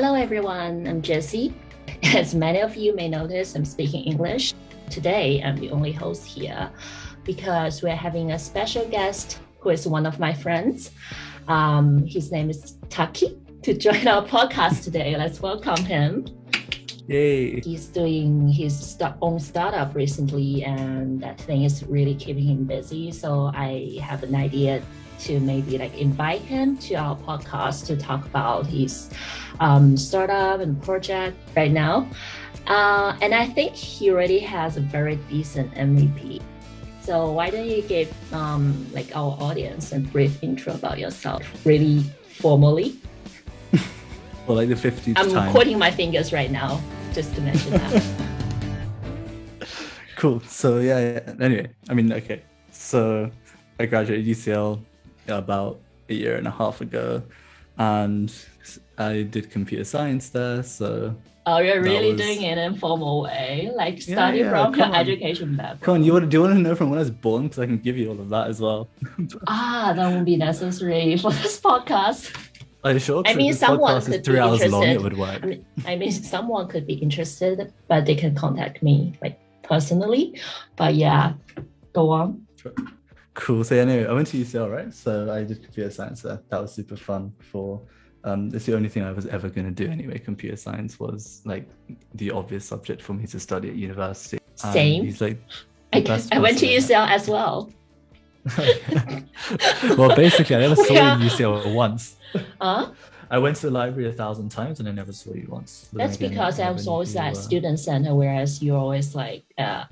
Hello, everyone. I'm Jessie. As many of you may notice, I'm speaking English. Today, I'm the only host here because we're having a special guest who is one of my friends. Um, his name is Taki to join our podcast today. Let's welcome him. Yay. He's doing his own startup recently, and that thing is really keeping him busy. So I have an idea to maybe like invite him to our podcast to talk about his um, startup and project right now. Uh, and I think he already has a very decent MVP. So why don't you give um, like our audience a brief intro about yourself, really formally? well, like the 50th I'm time. quoting my fingers right now, just to mention that. cool. So yeah, yeah. Anyway, I mean, okay. So I graduated UCL about a year and a half ago, and I did computer science there. So Oh, you're really was- doing it in formal way, like Yeah, starting yeah, from your on. education background. come on, you want do you want to know from when I was born? Because I can give you all of that as well. Ah, that won't be necessary for this podcast. Are you sure? I mean, someone could three be hours long. It interested. would work. I mean, I mean, someone could be interested, but they can contact me like personally. But yeah, go on. Cool. So anyway, I went to UCL, right? So I did computer science there. That was super fun. For um, it's the only thing I was ever going to do anyway. Computer science was like the obvious subject for me to study at university. Same. He's like, I, I went to UCL as well. well, basically, I never saw Yeah. you in UCL once. Huh? I went to the library a thousand times and I never saw you once. But That's again, because I was always at were. student center, whereas you're always like, uh,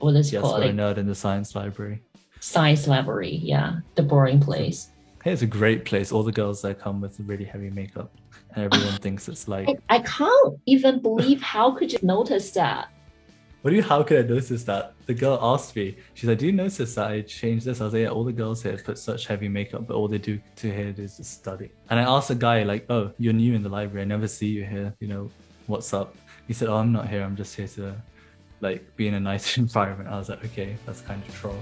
what is it Yes, called? Like nerd in the science library. Science library. Yeah, the boring place. It's a great place. All the girls that come with really heavy makeup, and everyone thinks it's like. I, I can't even believe how could you notice that? What do you? How could I notice that? The girl asked me. She's like, "Do you notice that I changed this?" I was like, "Yeah, all the girls here put such heavy makeup, but all they do to here is to study." And I asked a guy like, "Oh, you're new in the library. I never see you here. You know, what's up?" He said, "Oh, I'm not here. I'm just here to, like, be in a nice environment." I was like, "Okay, that's kind of troll."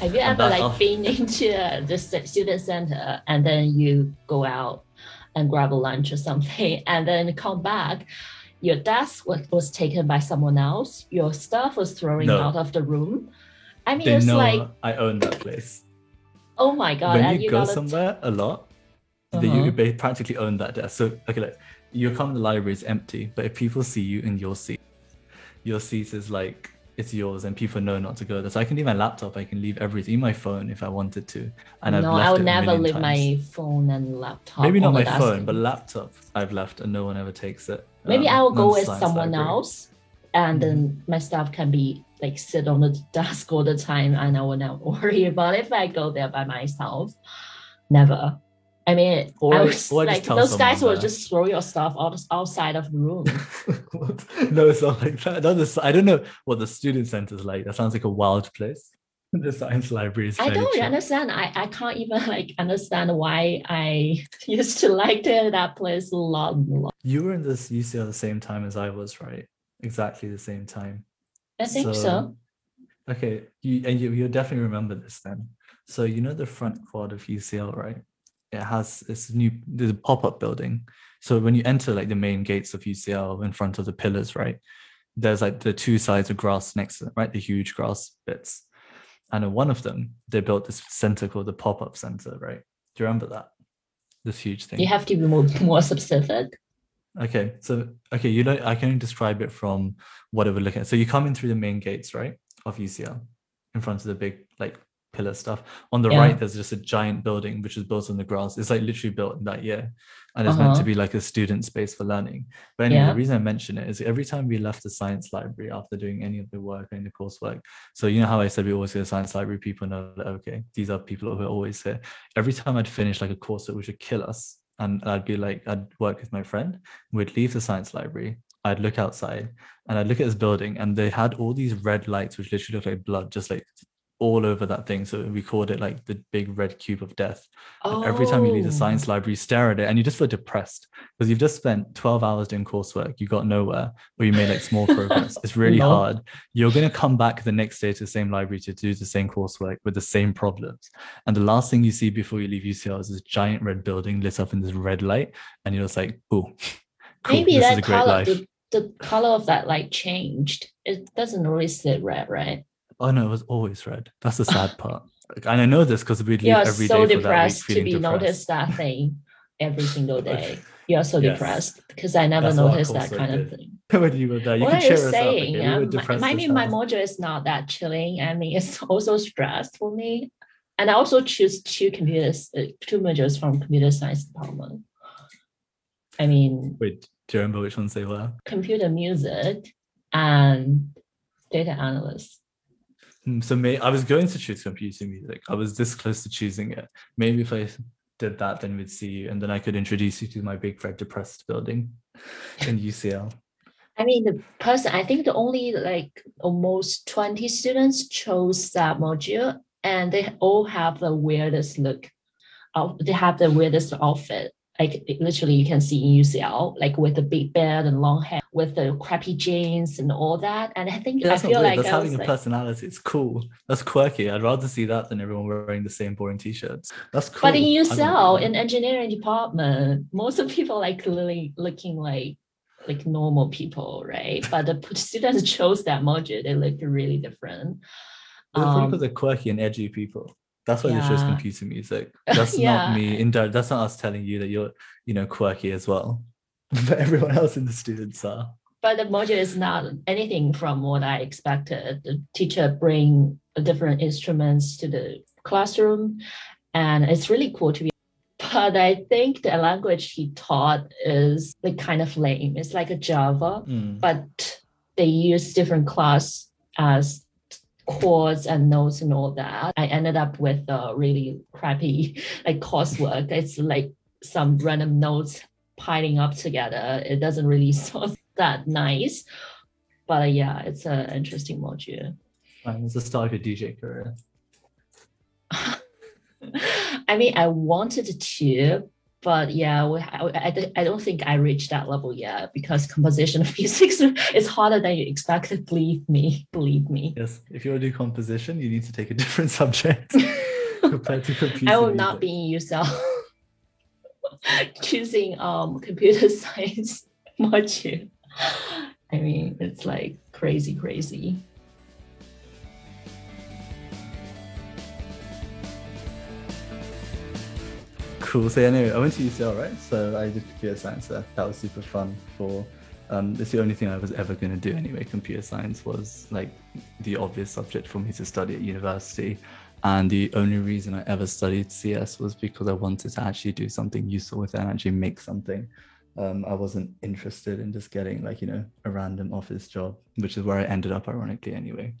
Have you ever like off- been into uh, the student center and then you go out and grab a lunch or something and then come back? Your desk was, was taken by someone else. Your stuff was thrown No. out of the room. I mean, They it's know like, I own that place. oh my god! when and you, go somewhere a lot, Uh-huh. you practically own that desk. So okay, like you come to the library, is empty, but if people see you in your seat, your seat is like it's yours, and people know not to go there. So I can leave my laptop, I can leave everything, my phone if I wanted to. And I've no, left I would it never leave times. my phone and laptop. Maybe not my desk. phone, but laptop I've left, and no one ever takes it. Maybe Um, I will go with someone else, and then my stuff can be like sit on the desk all the time, and I will not worry about it. If I go there by myself, never. I mean, Or I was or like those guys will just throw your stuff out outside of the room. No, it's not like that. I don't know what the student center is like. That sounds like a wild place. The science library is. I don't understand. I, I can't even like understand why I used to like that place a lot. lot. You were in this UCL the same time as I was, right? Exactly the same time. I think so. Okay, you and you you'll definitely remember this then. So you know the front quad of UCL, right? It has this new there's a pop-up building. So when you enter like the main gates of UCL in front of the pillars, right? There's like the two sides of grass next to them, right? The huge grass bits. And in one of them, they built this center called the pop-up center, right? Do you remember that? This huge thing. You have to be more, more specific. Okay, so okay, you know I can describe it from what it would look at. So you come in through the main gates, right, of UCL, in front of the big like pillar stuff. On the Yeah. right, there's just a giant building which is built on the grass. It's like literally built in that year, and it's meant to Uh-huh. be like a student space for learning. But anyway, Yeah. the reason I mention it is every time we left the science library after doing any of the work, any of the coursework. So you know how I said we always go to science library. People know that okay, these are people who are always here. Every time I'd finish like a course that would kill us, and I'd be like, I'd work with my friend. We'd leave the science library. I'd look outside and I'd look at this building, and they had all these red lights, which literally looked like blood, just like all over that thing. So we called it like the big red cube of death. And every time you leave the Oh. science library, you stare at it and you just feel depressed because you've just spent 12 hours doing coursework, you got nowhere, or you made like small progress. It's really No. hard. You're going to come back the next day to the same library to do the same coursework with the same problems. And the last thing you see before you leave UCL is this giant red building lit up in this red light. And you're just like, oh, cool, Maybe this is a great color, life. the, the color of that light changed. It doesn't really sit red, right? Oh no, it was always red. That's the sad part. Like, And I know this because we'd leave You're so week depressed to be depressed. noticed that thing every single day. You're so Yes. depressed because I never That's noticed that kind of thing. when you were there, you what are you saying? Yeah, We my- I mean, my module is not that chilling. I mean, it's also stressed for me. And I also choose two computers, uh, two modules from computer science department. I mean, Wait, do you remember which ones they were? computer music and data analyst. Hmm, So may I was going to choose computer music. I was this close to choosing it. Maybe if I did that, then we'd see you, and then I could introduce you to my big red depressed building in UCL. I mean, the person, I think the only like almost 20 students chose that module and they all have the weirdest look. Of, they have the weirdest outfit. Like literally you can see in UCL, like with the big beard and long hair, with the crappy jeans and all that. And I think Yeah, I feel like That's I having a like, personality. It's cool. That's quirky. I'd rather see that than everyone wearing the same boring t-shirts. That's cool. but in UCL, in engineering department, most of people like clearly looking like like normal people, right? But the students chose that module, they look really different. Probably Um, they're quirky and edgy people. That's why they chose Yeah. computer music. That's Yeah. not me. In that's not us telling you that you're, you know, quirky as well. But everyone else in the students are. but the module is not anything from what I expected. The teacher bring different instruments to the classroom, and it's really cool to be. But I think the language he taught is like kind of lame. It's like a Java, Mm. but they use different class as chords and notes and all that. I ended up with a really crappy like coursework. It's like some random notes piling up together. It doesn't really sound that nice. But uh, yeah, it's an interesting module. Fine, It's the start of your DJ career. I mean, I wanted to, but yeah, we, I, I, don't- I don't think I reached that level yet because composition of physics is harder than you expected. Believe me, believe me. Yes. If you want to do composition, you need to take a different subject compared to computer I will not be in UCL choosing um computer science module. I mean, it's like crazy, crazy. Cool. So anyway, I went to UCL, right? So I did computer science there. That was super fun. For um, it's the only thing I was ever going to do anyway. Computer science was like the obvious subject for me to study at university, and the only reason I ever studied CS was because I wanted to actually do something useful with it and actually make something. Um, I wasn't interested in just getting like you know a random office job, which is where I ended up, ironically, anyway.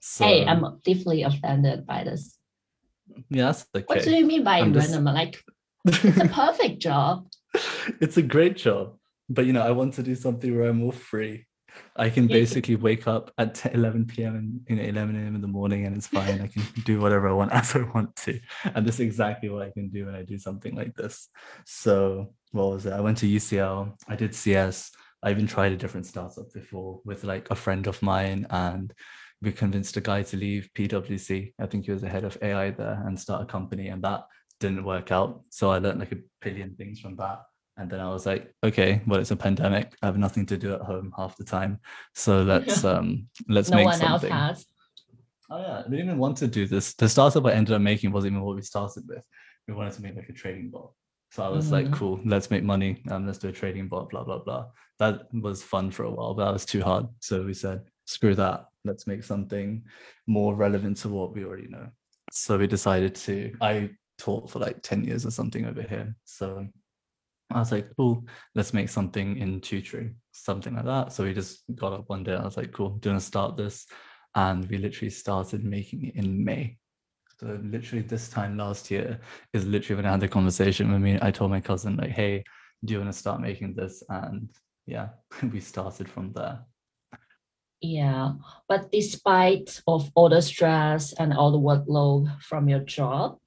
So hey, I'm deeply offended by this. yeah, okay. What do you mean by I'm just- random? Like, it's a perfect job. it's a great job but you know i want to do something where i'm more free. I can Yeah, basically wake up at 10, 11 p.m and you know 11 a.m in the morning and it's fine. I can do whatever i want as i want to. And this is exactly what i can do when i do something like this. So what was it? I went to ucl i did cs i even tried a different startup before with like a friend of mine and we convinced a guy to leave pwc i think he was the head of ai there and start a company and that didn't work out so i learned like a billion things from that and then I was like, okay, well, it's a pandemic. I have nothing to do at home half the time. So let's um let's no make one else has. Oh yeah, we didn't even want to do this. The startup I ended up making wasn't even what we started with. We wanted to make like a trading bot. So I was like, Mhm. cool, let's make money. Um, let's do a trading bot, blah, blah, blah. That was fun for a while, but that was too hard. So we said, screw that. Let's make something more relevant to what we already know. So we decided to, I taught for like 10 years or something over here. So I was like, cool, let's make something in tutoring, something like that. So we just got up one day. I was like, cool, do you want to start this. And we literally started making it in May. So literally this time last year is literally when I had the conversation with me. I told my cousin, like, hey, do you want to start making this? And yeah, we started from there. Yeah, but despite of all the stress and all the workload from your job,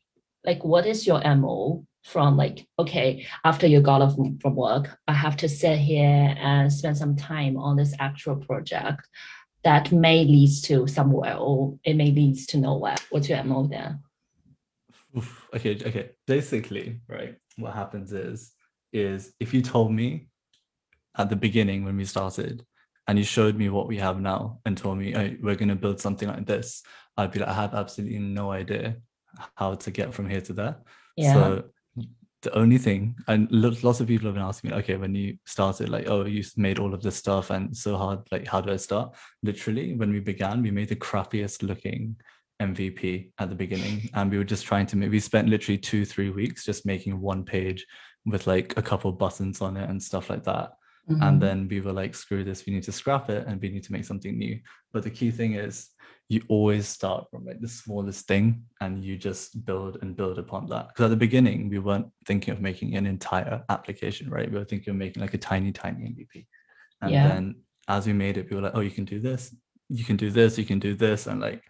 like what is your MO from like, okay, after you got off from work, I have to sit here and spend some time on this actual project that may lead to somewhere or it may lead to nowhere. What's your MO there? Oof, okay, okay. Basically, right, what happens is is if you told me at the beginning when we started and you showed me what we have now and told me hey, we're going to build something like this i'd be like i have absolutely no idea how to get from here to there. Yeah. so the only thing and lots of people have been asking me okay when you started like oh you made all of this stuff and so hard like how do i start? Literally when we began we made the crappiest looking mvp at the beginning and we were just trying to make we spent literally two three weeks just making one page with like a couple buttons on it and stuff like that Mm-hmm. And then we were like, screw this, we need to scrap it and we need to make something new. But the key thing is you always start from like the smallest thing and you just build and build upon that. Because at the beginning, we weren't thinking of making an entire application, right? We were thinking of making like a tiny, tiny MVP. And yeah. then as we made it, we were like, oh, you can do this, you can do this, you can do this. And like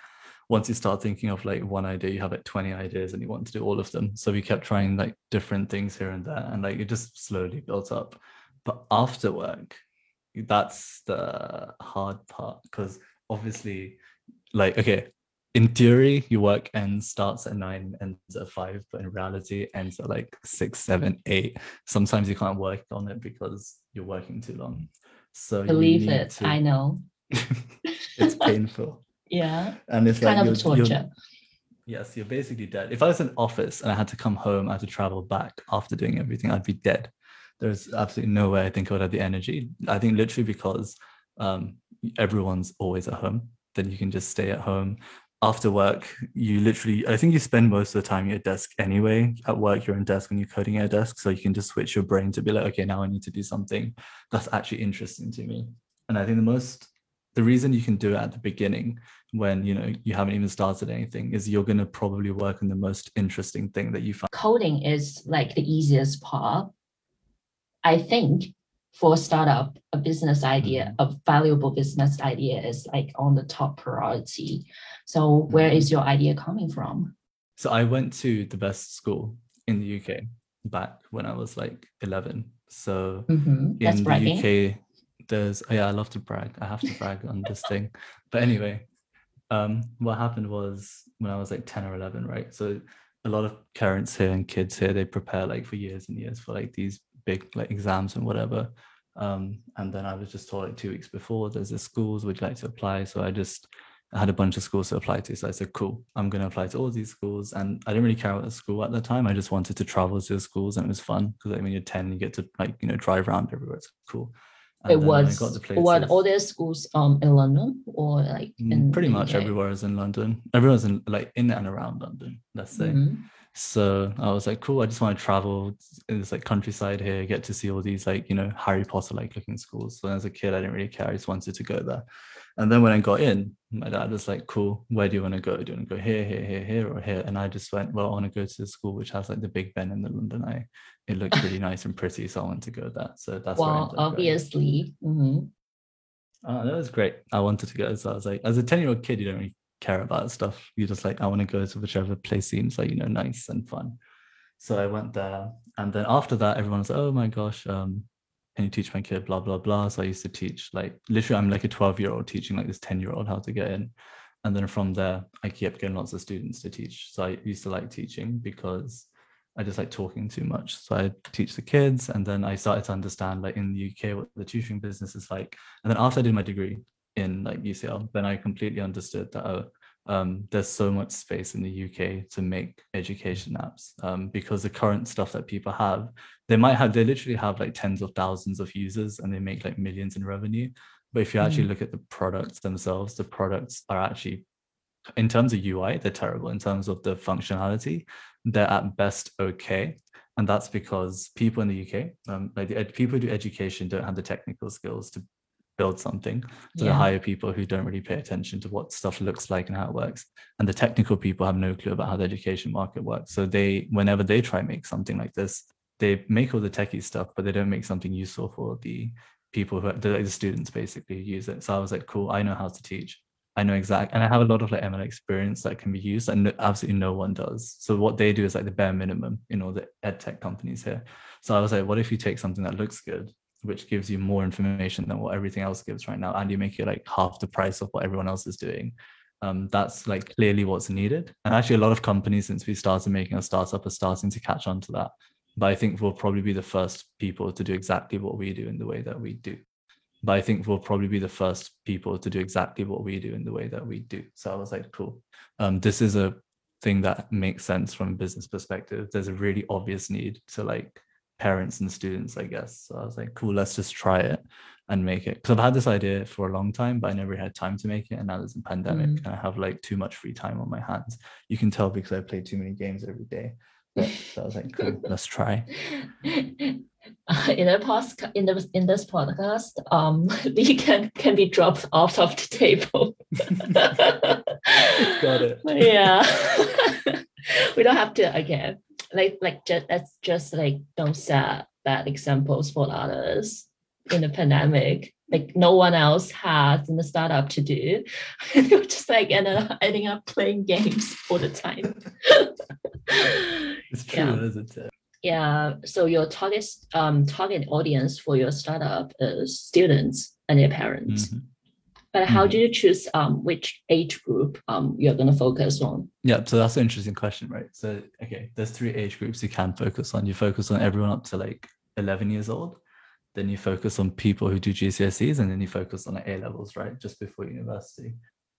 once you start thinking of like one idea, you have like 20 ideas and you want to do all of them. So we kept trying like different things here and there. And like it just slowly built up. But after work, that's the hard part because obviously, like, okay, in theory, your work ends starts at nine, ends at five, but in reality, ends at like six, seven, eight. Sometimes you can't work on it because you're working too long. So believe it, to... I know. it's painful. yeah. And it's, it's like kind of torture. Yes, you're basically dead. If I was in office and I had to come home, I had to travel back after doing everything, I'd be dead there's absolutely no way I think I would have the energy. I think literally because um, everyone's always at home, then you can just stay at home. After work, you literally, I think you spend most of the time at your desk anyway. At work, you're on desk when you're coding at a desk. So you can just switch your brain to be like, okay, now I need to do something that's actually interesting to me. And I think the most, the reason you can do it at the beginning when you know you haven't even started anything is you're going to probably work on the most interesting thing that you find coding is like the easiest part I think for a startup, a business idea, mm-hmm. a valuable business idea is like on the top priority. So where is your idea coming from? So I went to the best school in the UK back when I was like 11. So mm-hmm. in the UK, there's oh yeah, I love to brag. I have to brag on this thing. But anyway, um, what happened was when I was like 10 or 11, right? So a lot of parents here and kids here, they prepare like for years and years for like these big like exams and whatever. Um, and then I was just told like two weeks before there's the schools would you like to apply. So I just I had a bunch of schools to apply to. So I said, cool, I'm going to apply to all these schools. And I didn't really care about the school at the time. I just wanted to travel to the schools and it was fun because like, when you're 10, you get to like, you know, drive around everywhere. It's cool. And it was places, what all their schools um in London or like mm, in pretty much everywhere is in London. Everyone's in like in and around London, let's say. Mm-hmm. So I was like, cool. I just want to travel in this like countryside here, get to see all these like you know Harry Potter like looking schools. So as a kid, I didn't really care. I just wanted to go there. And then when I got in, my dad was like, cool. Where do you want to go? Do you want to go here, here, here, here, or here? And I just went, well, I want to go to the school which has like the Big Ben in the London Eye. It looked really nice and pretty, so I want to go there. So that's well, obviously. Mm-hmm. Oh, that was great. I wanted to go. So I was like, as a 10 year old kid, you don't really care about stuff. You're just like, I want to go to whichever place seems like, you know, nice and fun. So I went there. And then after that, everyone was like, oh my gosh, um, can you teach my kid, blah, blah, blah. So I used to teach like literally I'm like a 12 year old teaching like this 10 year old how to get in. And then from there, I kept getting lots of students to teach. So I used to like teaching because I just like talking too much. So I teach the kids, and then I started to understand like in the UK what the tutoring business is like. And then after I did my degree, in like UCL, then I completely understood that oh, um, there's so much space in the UK to make education apps um, because the current stuff that people have, they might have, they literally have like tens of thousands of users and they make like millions in revenue. But if you actually mm. look at the products themselves, the products are actually, in terms of UI, they're terrible. In terms of the functionality, they're at best okay. And that's because people in the UK, um, like the ed- people who do education, don't have the technical skills to build something. So yeah. they hire people who don't really pay attention to what stuff looks like and how it works. And the technical people have no clue about how the education market works. So they, whenever they try make something like this, they make all the techie stuff, but they don't make something useful for the people who the, the students basically use it. So I was like, cool, I know how to teach. I know exact, and I have a lot of like ML experience that can be used, and absolutely no one does. So what they do is like the bare minimum in all the ed tech companies here. So I was like, what if you take something that looks good, which gives you more information than what everything else gives right now, and you make it like half the price of what everyone else is doing? Um, that's like clearly what's needed. And actually, a lot of companies, since we started making a startup, are starting to catch on to that. But I think we'll probably be the first people to do exactly what we do in the way that we do but I think we'll probably be the first people to do exactly what we do in the way that we do. So I was like, cool. Um, this is a thing that makes sense from a business perspective. There's a really obvious need to like parents and students, I guess. So I was like, cool, let's just try it and make it. Because I've had this idea for a long time, but I never had time to make it. And now there's a pandemic mm. and I have like too much free time on my hands. You can tell because I play too many games every day. But so I was like, cool, let's try. in the post in the in this podcast, um, we can can be dropped off of the table. Got it. Yeah, we don't have to again. Like like just that's just like don't set bad examples for others in the pandemic. Like no one else has in the startup to do. You're just like end up, ending up playing games all the time. it's true, yeah. isn't it? yeah so your target um target audience for your startup is students and their parents mm-hmm. But how mm-hmm. do you choose um which age group um you're going to focus on? Yeah so that's an interesting question right? So okay there's three age groups you can focus on. You focus on everyone up to like 11 years old. Then you focus on people who do GCSEs and then you focus on A levels right? Just before university.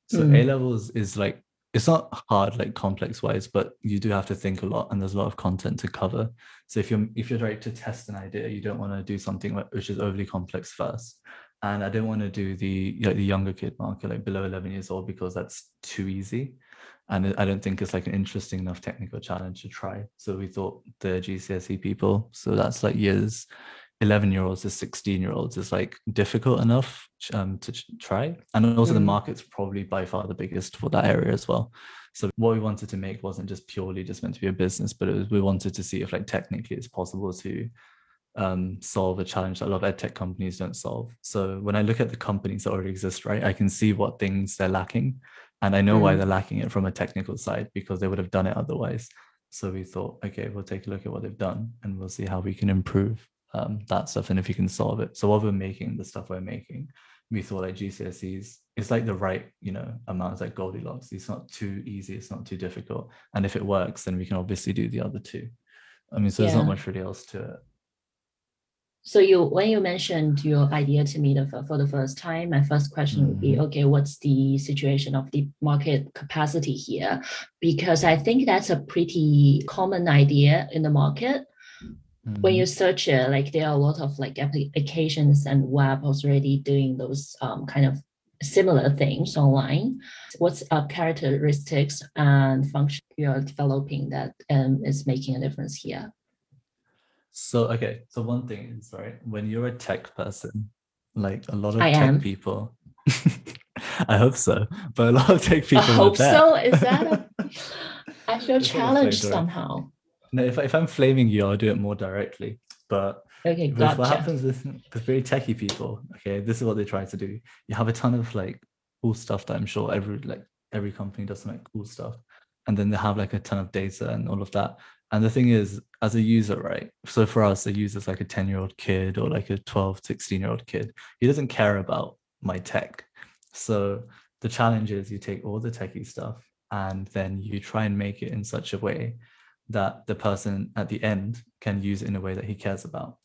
So mm. A levels is like it's not hard like complex wise but you do have to think a lot and there's a lot of content to cover. So if you're if you're trying to test an idea you don't want to do something which is overly complex first and i don't want to do the like the younger kid market like below 11 years old because that's too easy. And i don't think it's like an interesting enough technical challenge to try. So we thought the gcse people so that's like years 11 year olds to 16 year olds is like difficult enough um, to try. And also mm. the market's probably by far the biggest for that area as well. So what we wanted to make wasn't just purely just meant to be a business but it was, we wanted to see if like technically it's possible to um, solve a challenge that a lot of ed tech companies don't solve so when i look at the companies that already exist right i can see what things they're lacking and i know mm. why they're lacking it from a technical side because they would have done it otherwise so we thought okay we'll take a look at what they've done and we'll see how we can improve um, that stuff and if you can solve it. So while we're making the stuff we're making, we thought like GCSEs, it's like the right, you know, amount. It's like Goldilocks. It's not too easy. It's not too difficult. And if it works, then we can obviously do the other two. I mean, so yeah. there's not much really else to it. So you, when you mentioned your idea to me the, for the first time, my first question would be, mm-hmm. okay, what's the situation of the market capacity here? Because I think that's a pretty common idea in the market Mm-hmm. When you search it, like there are a lot of like applications and web already doing those um, kind of similar things online. What's uh, characteristics and function you're developing that um, is making a difference here? So okay, so one thing is right when you're a tech person, like a lot of I tech am. people. I hope so, but a lot of tech people. I hope so. Is that? A, I feel challenged somehow no, if, if I'm flaming you, I'll do it more directly. But okay, gotcha. what happens with, with very techie people, okay, this is what they try to do. You have a ton of like cool stuff that I'm sure every like every company does some like cool stuff. And then they have like a ton of data and all of that. And the thing is, as a user, right? So for us, a user's like a 10-year-old kid or like a 12, 16-year-old kid. He doesn't care about my tech. So the challenge is you take all the techie stuff and then you try and make it in such a way that the person at the end can use it in a way that he cares about.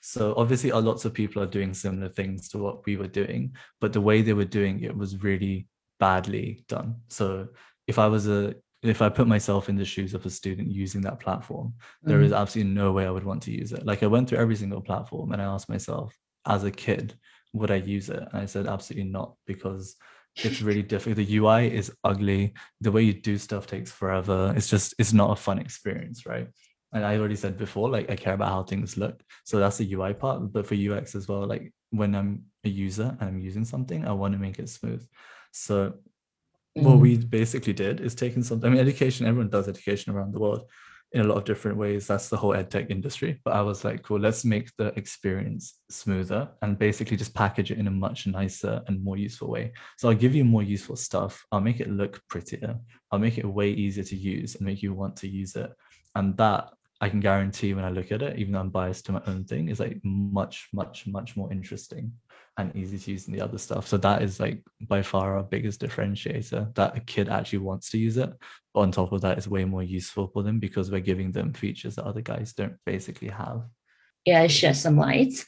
So obviously, lots of people are doing similar things to what we were doing, but the way they were doing it was really badly done. So if I was a if I put myself in the shoes of a student using that platform, mm-hmm. there is mm-hmm. absolutely no way I would want to use it. Like I went through every single platform and I asked myself, as a kid, would I use it? And I said absolutely not because it's really difficult. The UI is ugly. The way you do stuff takes forever. It's just it's not a fun experience, right? And I already said before, like I care about how things look. So that's the UI part. But for UX as well, like when I'm a user and I'm using something, I want to make it smooth. So mm. what we basically did is taking something. I mean, education, everyone does education around the world. in a lot of different ways. That's the whole edtech industry. But I was like, cool, let's make the experience smoother and basically just package it in a much nicer and more useful way. So I'll give you more useful stuff. I'll make it look prettier. I'll make it way easier to use and make you want to use it. And that I can guarantee when I look at it, even though I'm biased to my own thing, is like much, much, much more interesting and easy to use than the other stuff. So that is like by far our biggest differentiator that a kid actually wants to use it. But on top of that, it's way more useful for them because we're giving them features that other guys don't basically have. Yeah, shed some lights.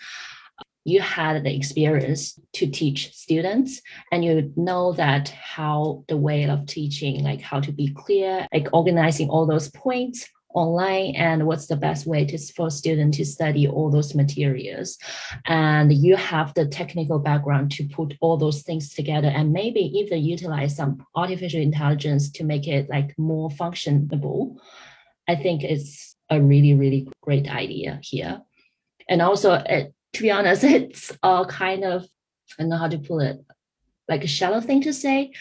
You had the experience to teach students, and you know that how the way of teaching, like how to be clear, like organizing all those points online and what's the best way to, for students to study all those materials? And you have the technical background to put all those things together and maybe even utilize some artificial intelligence to make it like more functionable. I think it's a really really great idea here. And also it, to be honest it's a kind of i don't know how to put it like a shallow thing to say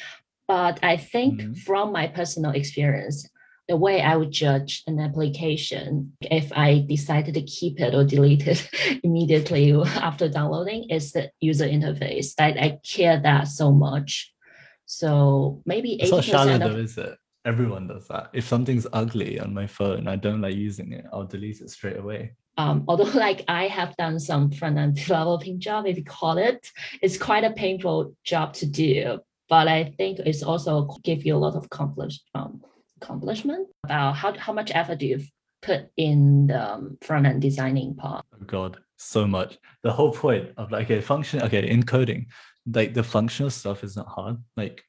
but i think mm-hmm. from my personal experience the way I would judge an application if I decided to keep it or delete it immediately after downloading is the user interface. I, I care that so much. So maybe it's not shallow of, though, is it? Everyone does that. If something's ugly on my phone, I don't like using it, I'll delete it straight away. Um, although like I have done some front-end developing job, if you call it, it's quite a painful job to do. But I think it's also give you a lot of accomplish, um, accomplishment? About how, how much effort do you put in the um, front end designing part? Oh god so much. The whole point of like a function okay in coding like the functional stuff is not hard. Like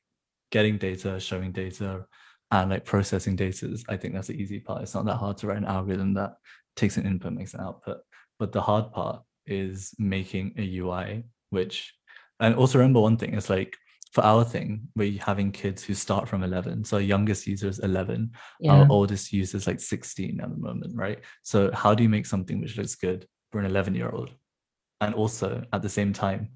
getting data showing data and like processing data is, i think that's the easy part. It's not that hard to write an algorithm that takes an input makes an output. But the hard part is making a ui which and also remember one thing is like for our thing, we're having kids who start from 11. So our youngest user is 11. Yeah. Our oldest user is like 16 at the moment, right? So how do you make something which looks good for an 11 year old? And also at the same time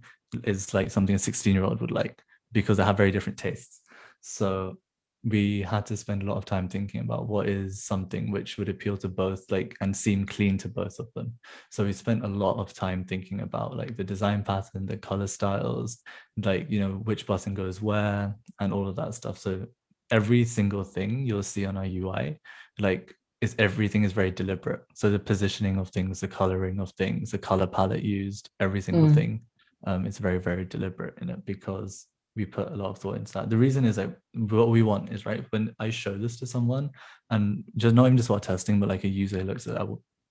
is like something a 16 year old would like because they have very different tastes. So we had to spend a lot of time thinking about what is something which would appeal to both like and seem clean to both of them. So we spent a lot of time thinking about like the design pattern the color styles like you know which button goes where and all of that stuff. So every single thing you'll see on our ui like is everything is very deliberate. So the positioning of things the coloring of things the color palette used every single mm. thing um, it's very very deliberate in it because we put a lot of thought into that. The reason is that what we want is right when I show this to someone, and just not even just about testing, but like a user looks at that,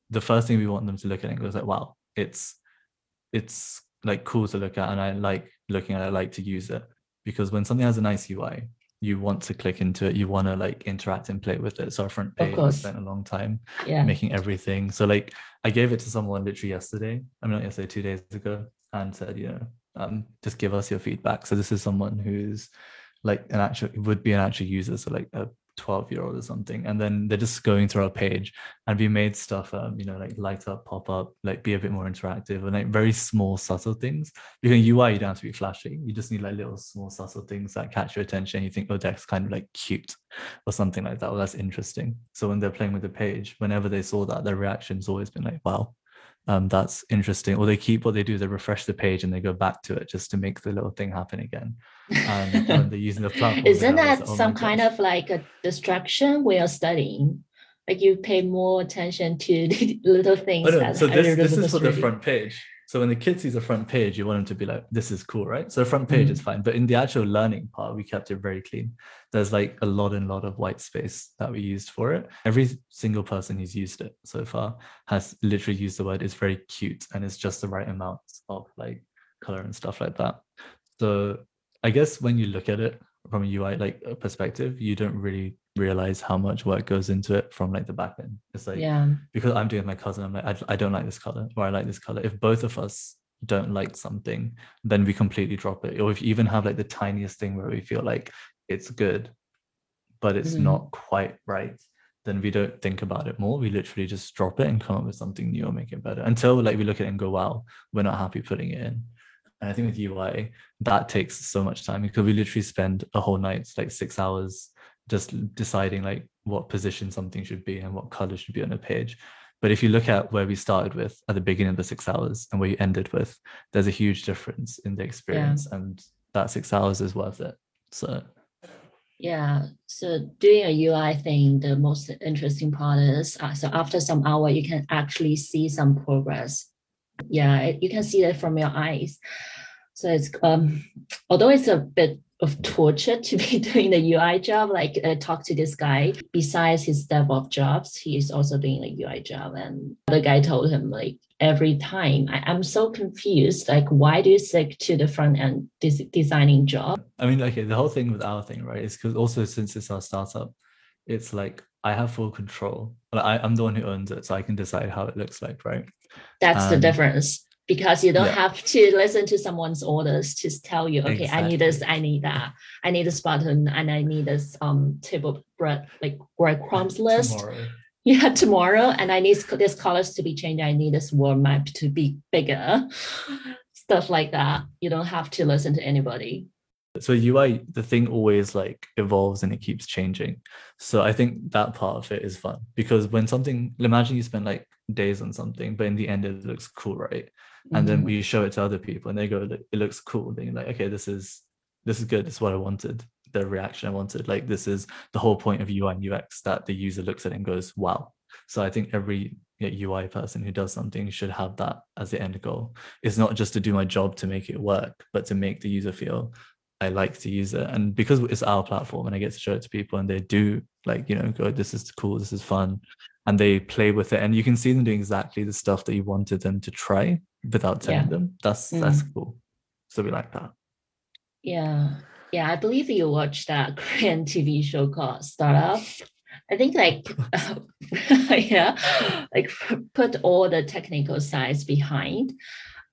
the first thing we want them to look at it goes like, wow, it's it's like cool to look at, and I like looking at it, I like to use it because when something has a nice UI, you want to click into it, you want to like interact and play with it. So our front page I spent a long time yeah. making everything. So like I gave it to someone literally yesterday. I mean not yesterday, two days ago, and said, you know, um, just give us your feedback. So this is someone who's like an actual would be an actual user, so like a 12 year old or something. And then they're just going through our page and we made stuff um you know like light up pop up like be a bit more interactive and like very small subtle things. Because ui you don't have to be flashy. You just need like little small subtle things that catch your attention. You think oh that's kind of like cute or something like that well that's interesting. So when they're playing with the page whenever they saw that their reaction's always been like wow um, that's interesting. Or they keep what they do, they refresh the page and they go back to it just to make the little thing happen again. And when they're using the platform. Isn't that oh some kind of like a distraction when you're studying? Like you pay more attention to the little things. Oh, no. So this, this is for the front page. So when the kid sees the front page, you want them to be like, this is cool, right? So the front page mm-hmm. is fine. But in the actual learning part, we kept it very clean. There's like a lot and lot of white space that we used for it. Every single person who's used it so far has literally used the word it's very cute and it's just the right amount of like color and stuff like that. So I guess when you look at it from a UI like perspective, you don't really realize how much work goes into it from like the back end. It's like yeah, because I'm doing my cousin, I'm like, I, I don't like this color or I like this color. If both of us don't like something, then we completely drop it. Or if you even have like the tiniest thing where we feel like it's good, but it's mm-hmm. not quite right, then we don't think about it more. We literally just drop it and come up with something new or make it better until like we look at it and go, wow, we're not happy putting it in. And I think with UI, that takes so much time because we literally spend a whole night, like six hours just deciding like what position something should be and what color should be on a page. But if you look at where we started with at the beginning of the six hours and where you ended with, there's a huge difference in the experience, yeah. and that six hours is worth it. So yeah. So doing a UI thing, the most interesting part is uh, so after some hour, you can actually see some progress. Yeah, you can see it from your eyes. So it's um, although it's a bit of torture to be doing the UI job. Like uh, talk to this guy. Besides his DevOps jobs, he is also doing the UI job. And the guy told him like every time, I, am so confused. Like why do you stick to the front end des- designing job? I mean, okay, the whole thing with our thing, right? Is because also since it's our startup, it's like I have full control. Like I, I'm the one who owns it, so I can decide how it looks like, right? That's um, the difference because you don't yeah. have to listen to someone's orders to tell you, okay, exactly. I need this, I need that, I need this button, and I need this um table bread like breadcrumbs list. Tomorrow. Yeah, tomorrow, and I need this colors to be changed. I need this word map to be bigger, stuff like that. You don't have to listen to anybody. So UI, the thing always like evolves and it keeps changing. So I think that part of it is fun because when something, imagine you spend like days on something, but in the end it looks cool, right? And mm-hmm. then we show it to other people and they go it looks cool then you're like okay this is this is good this is what i wanted the reaction i wanted like this is the whole point of ui and ux that the user looks at it and goes wow so i think every ui person who does something should have that as the end goal it's not just to do my job to make it work but to make the user feel I like to use it. And because it's our platform and I get to show it to people and they do like, you know, go, this is cool, this is fun. And they play with it. And you can see them doing exactly the stuff that you wanted them to try without telling yeah. them. That's mm. that's cool. So we like that. Yeah. Yeah. I believe you watched that Korean TV show called Startup. I think like yeah, like put all the technical sides behind.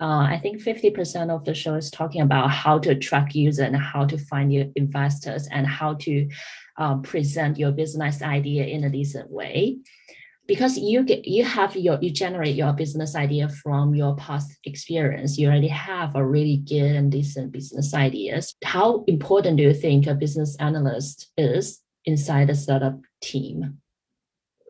Uh, I think 50% of the show is talking about how to attract users and how to find your investors and how to uh, present your business idea in a decent way because you get you have your you generate your business idea from your past experience. You already have a really good and decent business ideas. How important do you think a business analyst is inside a startup team?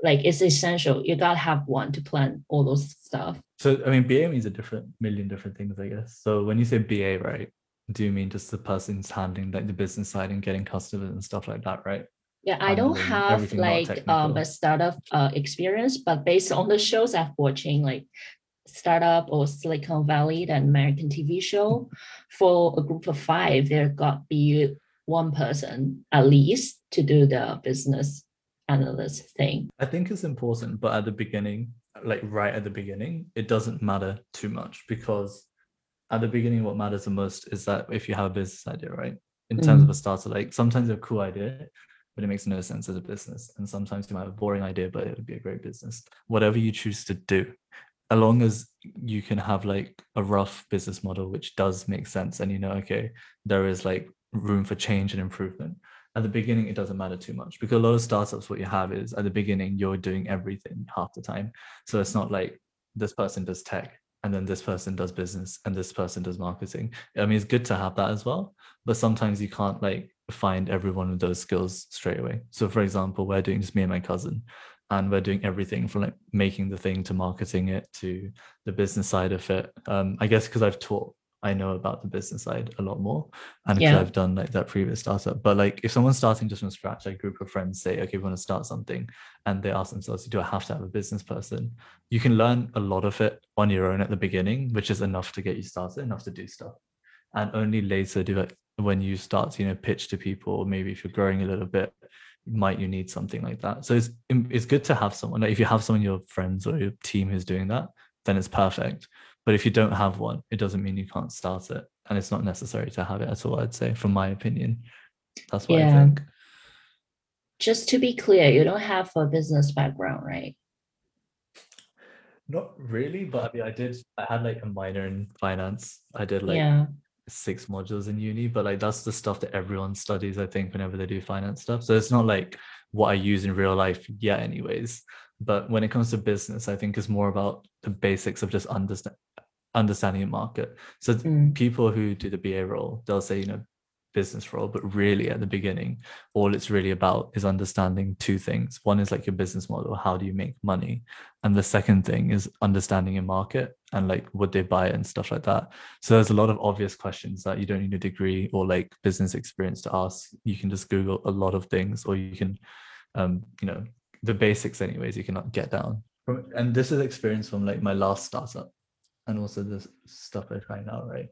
Like it's essential. You gotta have one to plan all those stuff. So i mean ba means a different million different things i guess. So when you say ba right do you mean just the person's handling like the business side and getting customers and stuff like that right yeah, I don't have like um, a startup uh, experience, but based on the shows I've watching, like startup or Silicon Valley, the American TV show, for a group of five, there got be one person at least to do the business analyst thing. I think it's important, but at the beginning, like right at the beginning, it doesn't matter too much because at the beginning, what matters the most is that if you have a business idea, right? In terms mm. of a starter, like sometimes a cool idea but it makes no sense as a business. And sometimes you might have a boring idea, but it would be a great business. Whatever you choose to do, as long as you can have like a rough business model which does make sense and you know, okay, there is like room for change and improvement. At the beginning, it doesn't matter too much because a lot of startups, what you have is at the beginning, you're doing everything half the time. So it's not like this person does tech and then this person does business and this person does marketing. I mean, it's good to have that as well, but sometimes you can't like find every one of those skills straight away. So, for example, we're doing just me and my cousin, and we're doing everything from like making the thing to marketing it to the business side of it. Um, I guess because I've taught, I know about the business side a lot more, and yeah. I've done like that previous startup. But like, if someone's starting just from scratch, like a group of friends say, "Okay, we want to start something," and they ask themselves, "Do I have to have a business person?" You can learn a lot of it on your own at the beginning, which is enough to get you started, enough to do stuff and only later do it when you start to you know pitch to people maybe if you're growing a little bit might you need something like that? So it's it's good to have someone like if you have someone your friends or your team who's doing that then it's perfect. But if you don't have one it doesn't mean you can't start it and it's not necessary to have it at all i'd say from my opinion. That's what yeah. i think. Just to be clear you don't have a business background right? Not really but i mean i did i had like a minor in finance. I did like yeah six modules in uni, but like that's the stuff that everyone studies, I think, whenever they do finance stuff. So it's not like what I use in real life yet, anyways. But when it comes to business, I think it's more about the basics of just understand understanding a market. So mm. people who do the BA role, they'll say, you know, business role but really at the beginning all it's really about is understanding two things. One is like your business model how do you make money? And the second thing is understanding your market and like would they buy it and stuff like that. So there's a lot of obvious questions that you don't need a degree or like business experience to ask. You can just google a lot of things or you can um you know the basics anyways you cannot get down. And this is experience from like my last startup and also the stuff i try now right?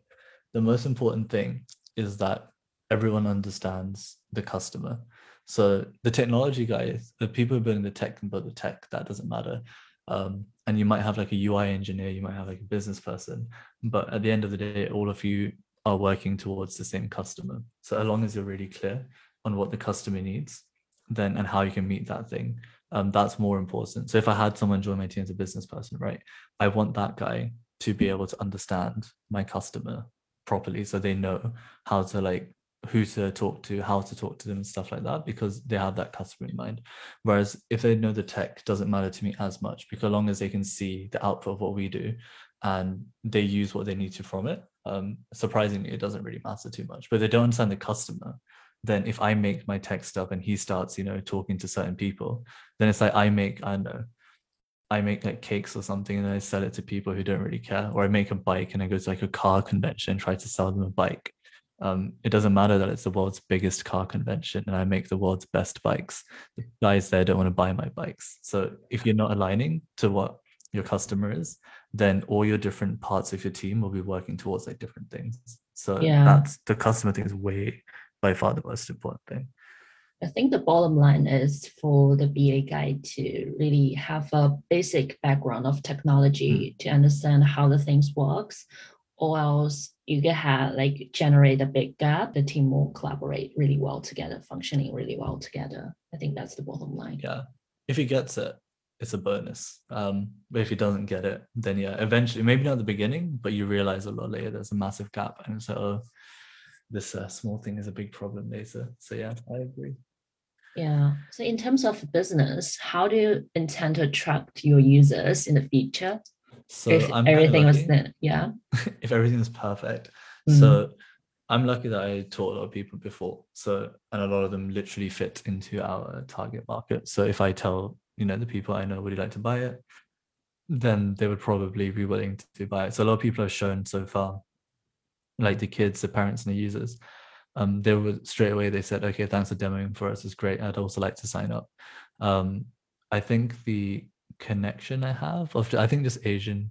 The most important thing is that everyone understands the customer. So the technology guys, the people who building the tech can build the tech. That doesn't matter. Um, and you might have like a UI engineer, you might have like a business person, but at the end of the day, all of you are working towards the same customer. So as long as you're really clear on what the customer needs, then and how you can meet that thing, um, that's more important. So if I had someone join my team as a business person, right, I want that guy to be able to understand my customer properly, so they know how to like who to talk to, how to talk to them, and stuff like that, because they have that customer in mind. Whereas if they know the tech, doesn't matter to me as much, because as long as they can see the output of what we do and they use what they need to from it, um, surprisingly, it doesn't really matter too much. But they don't understand the customer. Then if I make my tech stuff and he starts, you know, talking to certain people, then it's like I make, I know, I make like cakes or something and I sell it to people who don't really care. Or I make a bike and I go to like a car convention and try to sell them a bike um, it doesn't matter that it's the world's biggest car convention and I make the world's best bikes. The guys there don't want to buy my bikes. So if you're not aligning to what your customer is, then all your different parts of your team will be working towards like different things. So yeah. that's the customer thing is way by far the most important thing. I think the bottom line is for the BA guy to really have a basic background of technology mm. to understand how the things works, or else you can have like generate a big gap. The team will collaborate really well together, functioning really well together. I think that's the bottom line. Yeah, if he gets it, it's a bonus. Um, but if he doesn't get it, then yeah, eventually, maybe not at the beginning, but you realize a lot later there's a massive gap, and so oh, this uh, small thing is a big problem later. So yeah, I agree. Yeah. So in terms of business, how do you intend to attract your users in the future? So if I'm everything was there, yeah. if everything was perfect. Mm-hmm. So I'm lucky that I taught a lot of people before. So and a lot of them literally fit into our target market. So if I tell, you know, the people I know would you like to buy it, then they would probably be willing to, to buy it. So a lot of people have shown so far, like the kids, the parents and the users, um, they were straight away they said, okay, thanks for demoing for us. It's great. I'd also like to sign up. Um, I think the connection I have of I think just Asian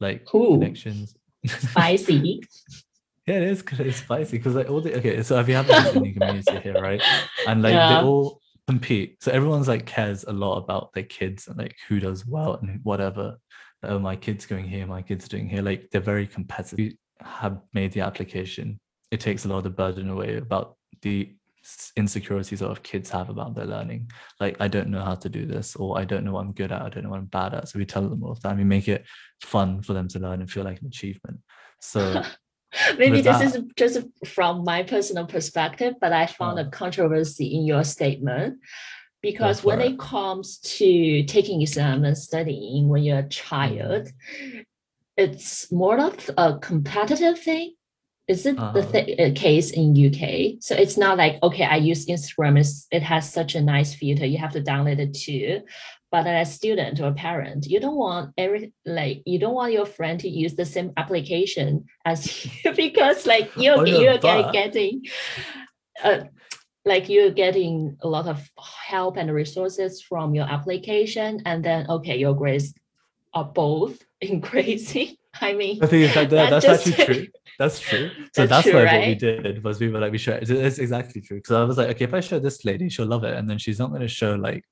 like Ooh, connections. Spicy. yeah, it is it's spicy because like all the okay, so if you have a Indian community here, right? And like yeah. they all compete. So everyone's like cares a lot about their kids and like who does well and whatever. Oh, my kid's going here, my kid's doing here. Like they're very competitive. We have made the application. It takes a lot of the burden away about the insecurities of kids have about their learning. Like, I don't know how to do this, or I don't know what I'm good at, I don't know what I'm bad at. So we tell them all the time. We make it fun for them to learn and feel like an achievement. So maybe this that, is just from my personal perspective, but I found a controversy in your statement because when it. it comes to taking exam and studying when you're a child, mm-hmm. it's more of a competitive thing is it uh-huh. the th- uh, case in UK? So it's not like okay, I use Instagram. It's, it has such a nice filter. You have to download it too. But as a student or a parent, you don't want every like you don't want your friend to use the same application as you because like you're oh, you're get, getting. Uh, like you're getting a lot of help and resources from your application and then okay your grades are both increasing i mean i think that, that, that's just, actually true that's true. So that's, that's true, why right? what we did was we were like, we it. It's exactly true. Because I was like, okay, if I show this lady, she'll love it. And then she's not going to show like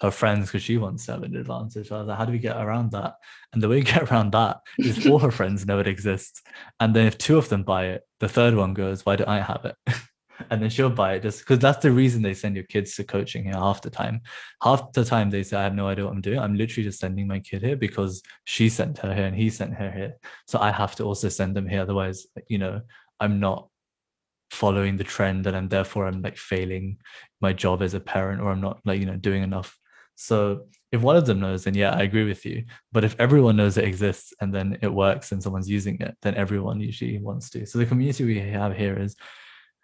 her friends because she wants to have an advantage. I was like, how do we get around that? And the way you get around that is all her friends know it exists. And then if two of them buy it, the third one goes, why don't I have it? and then she'll buy it just because that's the reason they send your kids to coaching here half the time. Half the time they say, I have no idea what I'm doing. I'm literally just sending my kid here because she sent her here and he sent her here. So I have to also send them here. Otherwise, you know, I'm not following the trend and I'm therefore I'm like failing my job as a parent or I'm not like, you know, doing enough. So if one of them knows, then yeah, I agree with you. But if everyone knows it exists and then it works and someone's using it, then everyone usually wants to. So the community we have here is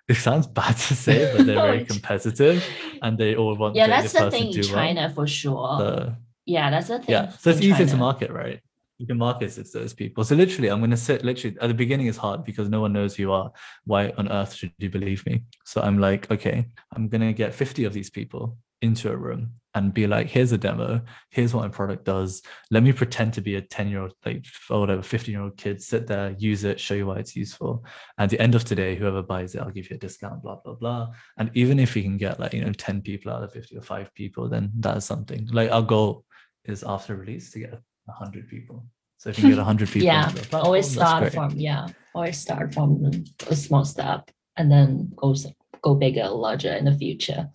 it sounds bad to say, but they're very competitive and they all want yeah, the that's the thing in to do well. China for sure. The- yeah, that's the thing. yeah so it's easier to market right you can market it to those people so literally i'm going to sit literally at the beginning is hard because no one knows who you are why on earth should you believe me so i'm like okay i'm going to get 50 of these people into a room and be like here's a demo here's what my product does let me pretend to be a 10 year old like or whatever 15 year old kid sit there use it show you why it's useful at the end of today whoever buys it i'll give you a discount blah blah blah and even if we can get like you know 10 people out of 50 or 5 people then that's something like our goal is after release to get 100 people. So if you get 100 people, yeah, platform, always start from yeah, always start from a small step and then go go bigger, larger in the future.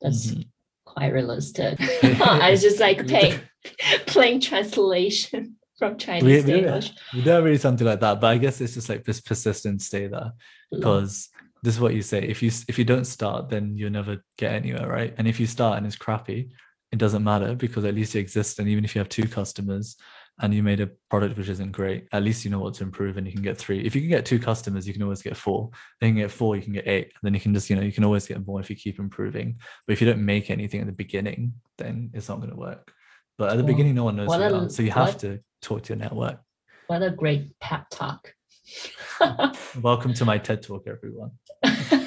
That's Mhm. Quite realistic. I was just like playing playing translation from Chinese to English. We don't really something like that, but I guess it's just like this persistent stay there mm. because this is what you say. If you if you don't start, then you'll never get anywhere, right? And if you start and it's crappy, it doesn't matter because at least you exist. And even if you have two customers and you made a product which isn't great, at least you know what to improve and you can get three. If you can get two customers, you can always get four. Then you can get four, you can get eight. And then you can just, you know, you can always get more if you keep improving. But if you don't make anything at the beginning, then it's not going to work. But at the Well, beginning, no one knows what you are. So you have what- to talk to your network. What a great pep talk. Welcome to my TED talk, everyone.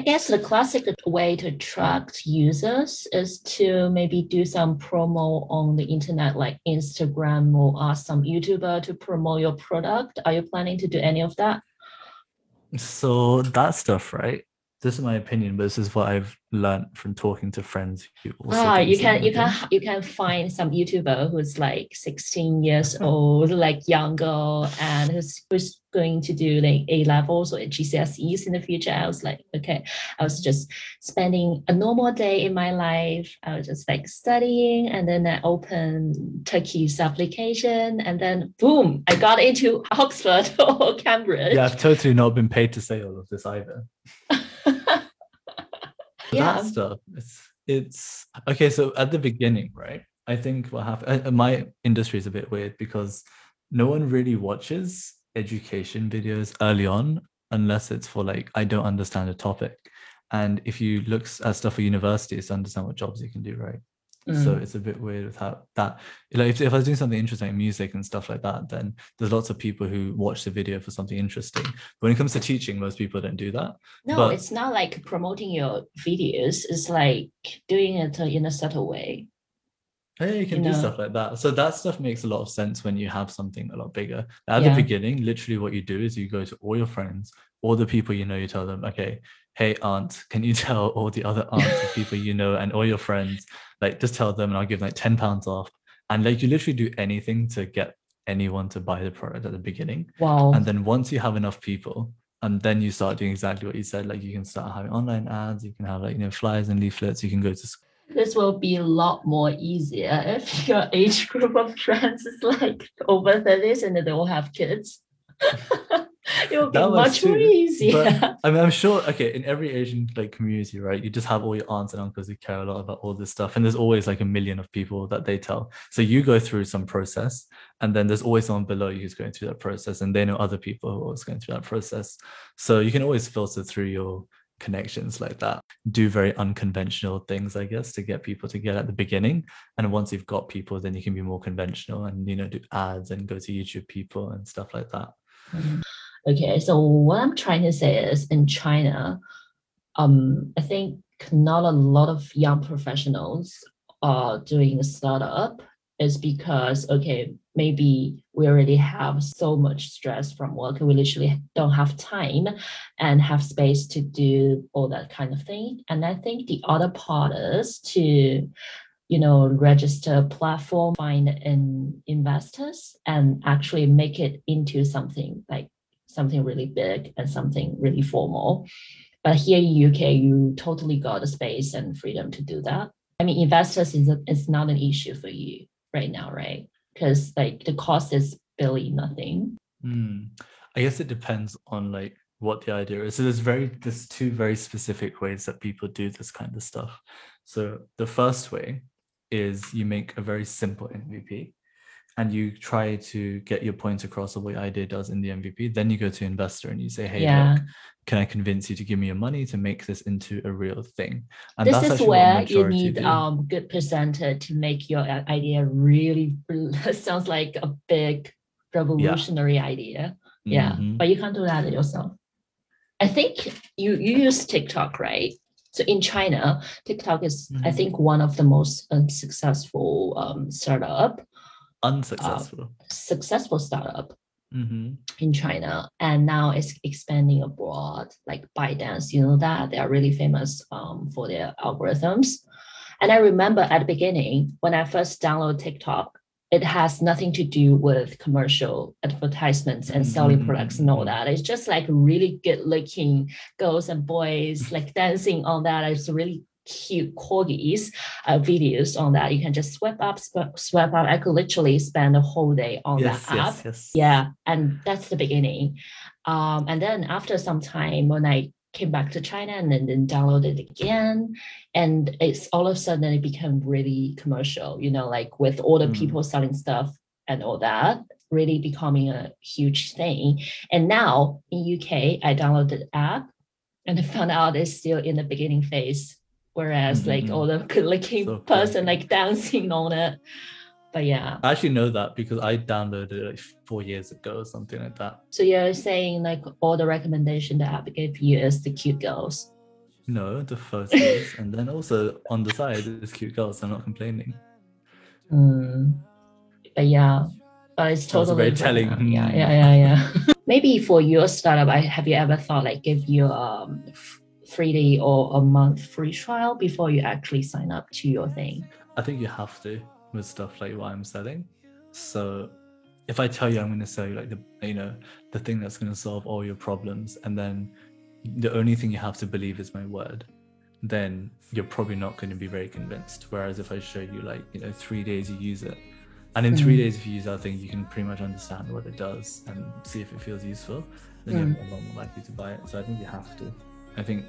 I, guess the classic way to attract users is to maybe do some promo on the internet, like Instagram, or ask some YouTuber to promote your product. Are you planning to do any of that? So that stuff, right? This is my opinion, but this is what I've learned from talking to friends who also Ah, you can you can you can find some YouTuber who's like 16 years old, like younger, and who's who's going to do like A levels or GCSEs in the future. I was like, okay, I was just spending a normal day in my life. I was just like studying, and then I opened Turkey's application, and then boom, I got into Oxford or Cambridge. Yeah, I've totally not been paid to say all of this either. Yeah. That stuff, it's it's okay. So at the beginning, right? I think what happened. uh, My industry is a bit weird because no one really watches education videos early on unless it's for like I don't understand a topic. And if you look at stuff for universities to understand what jobs you can do, right? So Mm. it's a bit weird with how that like if, if I was doing something interesting like music and stuff like that, then there's lots of people who watch the video for something interesting. But when it comes to teaching, most people don't do that. No, But- it's not like promoting your videos. It's like doing it in a subtle way. Yeah, you can You do know. stuff like that. So that stuff makes a lot of sense when you have something a lot bigger. At Yeah. the beginning, literally what you do is you go to all your friends, all the people you know, you tell them, okay, hey aunt, can you tell all the other aunts and people you know and all your friends, like just tell them and I'll give like 10 pounds off. And like you literally do anything to get anyone to buy the product at the beginning. Wow. And then once you have enough people, and then you start doing exactly what you said, like you can start having online ads, you can have like you know flyers and leaflets, you can go to school. this will be a lot more easier if your age group of friends is like over 30s and they all have kids. it will be That much more too, easier. But I mean, I'm sure. Okay, in every Asian like community, right, you just have all your aunts and uncles who care a lot about all this stuff, and there's always like a million of people that they tell. So you go through some process, and then there's always someone below you who's going through that process, and they know other people who are also going through that process. So you can always filter through your connections like that. Do very unconventional things, I guess, to get people to get at the beginning. And once you've got people, then you can be more conventional and you know do ads and go to YouTube people and stuff like that. Mhm. Okay, so what I'm trying to say is in China, um, I think not a lot of young professionals are doing a startup is because okay, maybe we already have so much stress from work, and we literally don't have time and have space to do all that kind of thing. And I think the other part is to you know, register a platform, find in investors, and actually make it into something like something really big and something really formal. But here in UK, you totally got the space and freedom to do that. I mean, investors is a, not an issue for you right now, right? Because like the cost is barely nothing. Hmm. I guess it depends on like what the idea is. So there's very there's two very specific ways that people do this kind of stuff. So the first way is you make a very simple MVP. And you try to get your point across the way your idea does in the MVP, then you go to investor and you say, hey, Yeah. look, can I convince you to give me your money to make this into a real thing? And this that's is where you need do. um good presenter to make your idea really sounds like a big revolutionary idea yeah Mhm. but you can't do that yourself i think you you use tiktok right so in china tiktok is i Mhm. think one of the most unsuccessful um, startup Unsuccessful. successful startup hmm in China, and now it's expanding abroad, like ByteDance. You know that they are really famous um, for their algorithms. And I remember at the beginning when I first downloaded TikTok, it has nothing to do with commercial advertisements and selling Mhm, products and all mhm. that. It's just like really good looking girls and boys like dancing on that. It's really cute corgis uh, videos on that. You can just swipe up, swipe, swipe up. I could literally spend a whole day on Yes, that app yes, yes. yeah and that's the beginning um, and then after some time when i came back to china and then, then downloaded it again and it's all of a sudden it became really commercial you know like with all the Mm. people selling stuff and all that really becoming a huge thing and now in uk i downloaded the app and I found out it's still in the beginning phase whereas like Mhm. all the good looking So person like dancing on it but yeah I actually know that because I downloaded it like four years ago or something like that. So you're saying like all the recommendation that app gave you is the cute girls. No, the photos, and then also on the side is cute girls. I'm not complaining. Mm. But yeah, but it's That was a totally very telling. Yeah, yeah, yeah, yeah. Maybe for your startup, I have you ever thought like give you um three day or a month free trial before you actually sign up to your thing? I think you have to with stuff like what I'm selling. So if I tell you I'm going to sell you like the you know the thing that's going to solve all your problems, and then the only thing you have to believe is my word, then you're probably not going to be very convinced. Whereas if I show you like you know three days you use it, and in three Mm. days if you use our thing, you can pretty much understand what it does and see if it feels useful. Then Mm. you're a lot more likely to buy it. So I think you have to. I think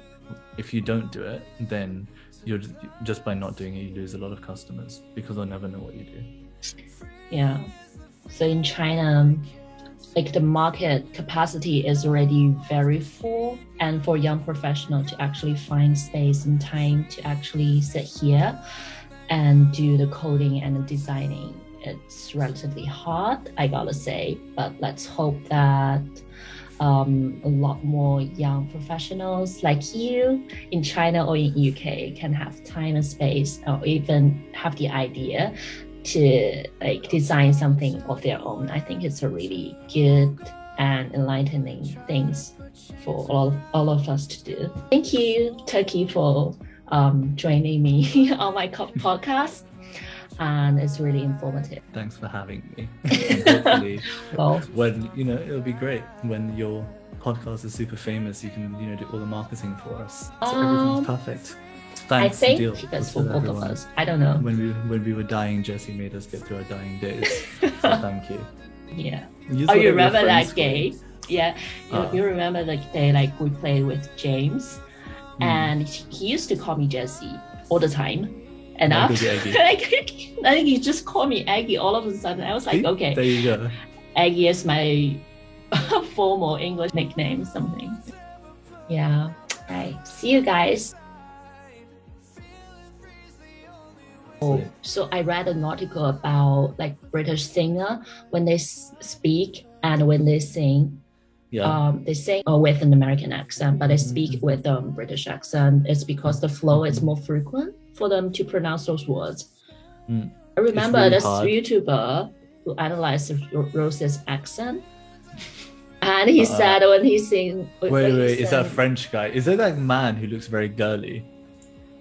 if you don't do it, then you're just, by not doing it, you lose a lot of customers because they'll never know what you do. Yeah. So in China, like the market capacity is already very full, and for young professional to actually find space and time to actually sit here and do the coding and the designing, it's relatively hard, I gotta say. But let's hope that um, a lot more young professionals like you in China or in UK can have time and space, or even have the idea to like design something of their own. I think it's a really good and enlightening things for all of, all of us to do. Thank you, Turkey, for um, joining me on my podcast. And it's really informative. Thanks for having me. Hopefully, Well, when you know, it'll be great when your podcast is super famous. You can you know do all the marketing for us. So Um, everything's perfect. I Thanks, think Deal. that's for both of us. I don't know. When we when we were dying, Jesse made us get through our dying days. So thank you. Yeah. Use Oh, you remember that you. game? Yeah. You, Ah. you remember the day like we played with James, Mm. and he used to call me Jesse all the time. After, Aggie. like, I think he just called me Aggie all of a sudden. I was like, See? okay, There you go. Aggie is my formal English nickname, something. Yeah. Right. See you guys. Oh, so I read an article about like British singer when they s- speak and when they sing, Yeah. um, they sing uh, with an American accent, but they speak Mhm. with um British accent. It's because the flow is more frequent for them to pronounce those words. Mm. I remember really this hard. YouTuber who analyzed Rosé's accent, and he Uh, said when he sing, wait, he wait, is that French guy? Is it that man who looks very girly?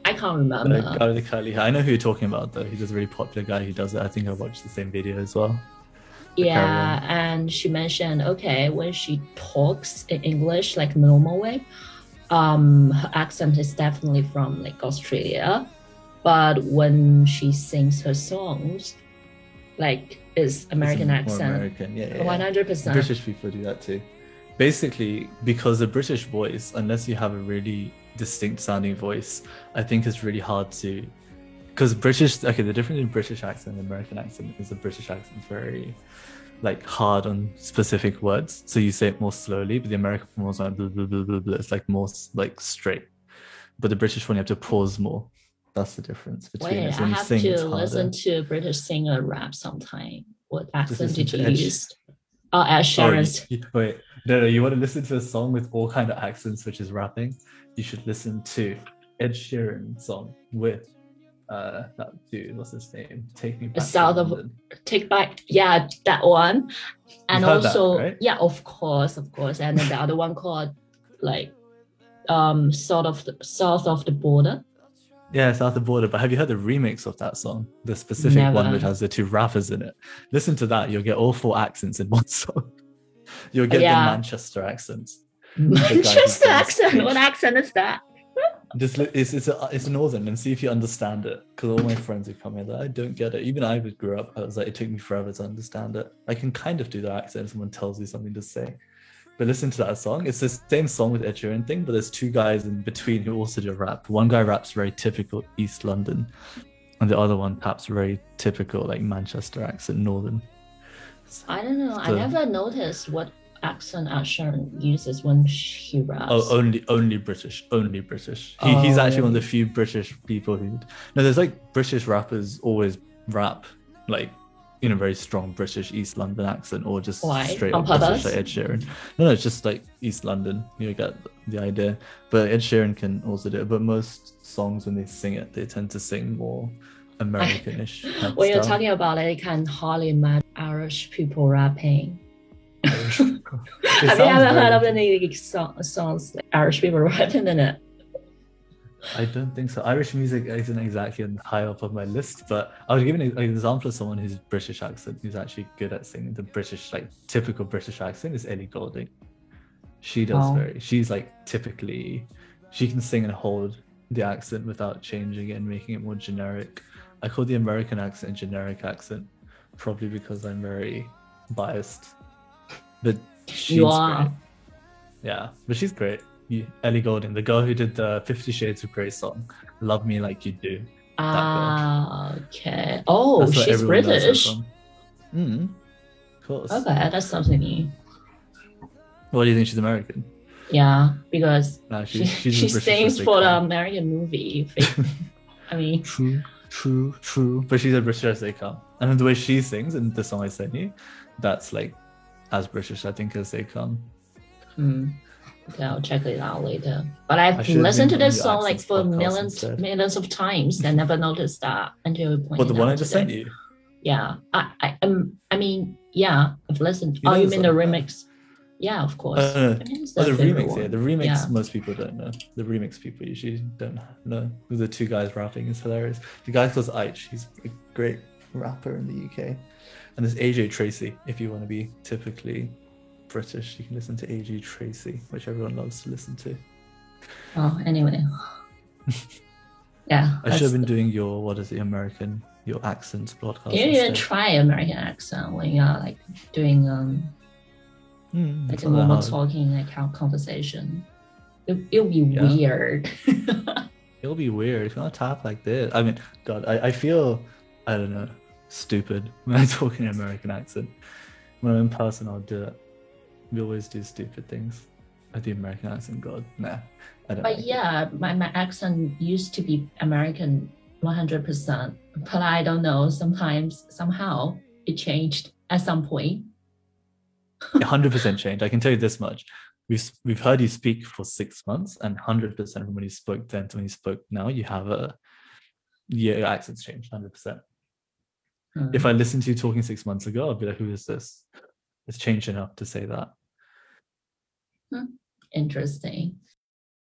I can't The remember. guy with the curly hair. I know who you're talking about though. He's a really popular guy who does it. I think I watched the same video as well. Carry Yeah, on. and she mentioned okay when she talks in English like normal way, um, her accent is definitely from like Australia, but when she sings her songs, like it's American It's accent, American. Yeah, one hundred percent. British people do that too. Basically, because the British voice, unless you have a really distinct sounding voice, I think it's really hard to because British okay, the difference in British accent and American accent is the British accent is very like hard on specific words, so you say it more slowly. But the American one was like blah, blah, blah, blah, blah. it's like more like straight. But the British one you have to pause more. That's the difference between Wait, I have to harder. listen to British singer rap sometime. What accent did you Ed use? Oh, Ed Oh, Sheeran's. you- wait, no, no. You want to listen to a song with all kind of accents, which is rapping? You should listen to Ed Sheeran song with uh that dude. What's his name? Take me back. South of- London. Take back, yeah, that one. And heard that, also, right? yeah, of course, of course. And then the other one called like um sort of the, south of the border. Yeah, South of the Border. But have you heard the remix of that song? The specific one which has the two rappers in it. Listen to that. You'll get all four accents in one song. You'll get Yeah. the Manchester accents. Manchester accent. What accent is that? Just it's it's a, it's northern and see if you understand it. Because all my friends who come here, like, I don't get it. Even I would grew up. I was like, it took me forever to understand it. I can kind of do the accent. if Someone tells you something to say, but listen to that song. It's the same song with Ed Sheeran thing, but there's two guys in between who also do rap. One guy raps very typical East London, and the other one raps very typical like Manchester accent, northern. I don't know. I never noticed what accent Ed Sheeran uses when he raps. Oh, only only British, only British. He, He's oh. actually one of the Oh. few British people who. No, there's like British rappers always rap like you know very strong British East London accent or just Why? straight On up British like Ed Sheeran. No, no, it's just like East London. You get the idea. But Ed Sheeran can also do it. But most songs when they sing it, they tend to sing more Americanish. when you're talking about it, I can hardly imagine Irish people rapping. Have you ever heard of any song, songs like Irish people rapping in it? I don't think so. Irish music isn't exactly on high up of my list, but I was giving an example of someone who's British accent, who's actually good at singing the British, like typical British accent, is Ellie Goulding. She does Oh. very. She's like typically, she can sing and hold the accent without changing it and making it more generic. I call the American accent a generic accent, probably because I'm very biased. But she's great. Yeah, but she's great. Ellie Goulding, the girl who did the Fifty Shades of Grey song, "Love Me Like You Do." Ah, okay. Oh, That's she's everyone knows her British. Mm, of course. Okay, that's something new. What do you think? She's American? Yeah, because she, she's she sings for the. American movie. I mean, True, true, true. But she's as British as they come. And the way she sings in the song I sent you, that's like as British, I think, as they come. hmm. Okay, I'll check it out later. But I've listened to this song like for millions, instead. millions of times. and never noticed that until you pointed What the one I just today. sent you? Yeah, I, I, um, I mean, yeah, I've listened. You oh, you the mean the remix? Yeah, of course. Uh, I mean, Oh, the remix, yeah. The remix, Yeah. most people don't know. The remix people usually don't know. The two guys rapping is hilarious. The guy called Aitch. He's a great rapper in the UK. And there's AJ Tracey. If you want to be typically British, you can listen to AJ Tracey, which everyone loves to listen to. Oh, anyway. yeah. I should have been doing your what is it, American, your accents podcast. You even try American accent when you're like doing um Hmm, like a normal talking like conversation. It, it'll be Yeah. weird. It'll be weird if you want to talk like this. I mean, God, I, I feel, I don't know, stupid when I talk in an American accent. When I'm in person, I'll do it. We always do stupid things. I do American accent, God, nah, I don't. but like it. yeah, my, my accent used to be American 100%. But I don't know, sometimes, somehow it changed at some point. hundred percent change. I can tell you this much: we've we've heard you speak for six months, and hundred percent from when you spoke then to when you spoke now, you have a yeah, your accent's changed hundred percent. If hmm. I listened to you talking six months ago, I'd be like, "Who is this?" It's changed enough to say that. Hmm. Interesting.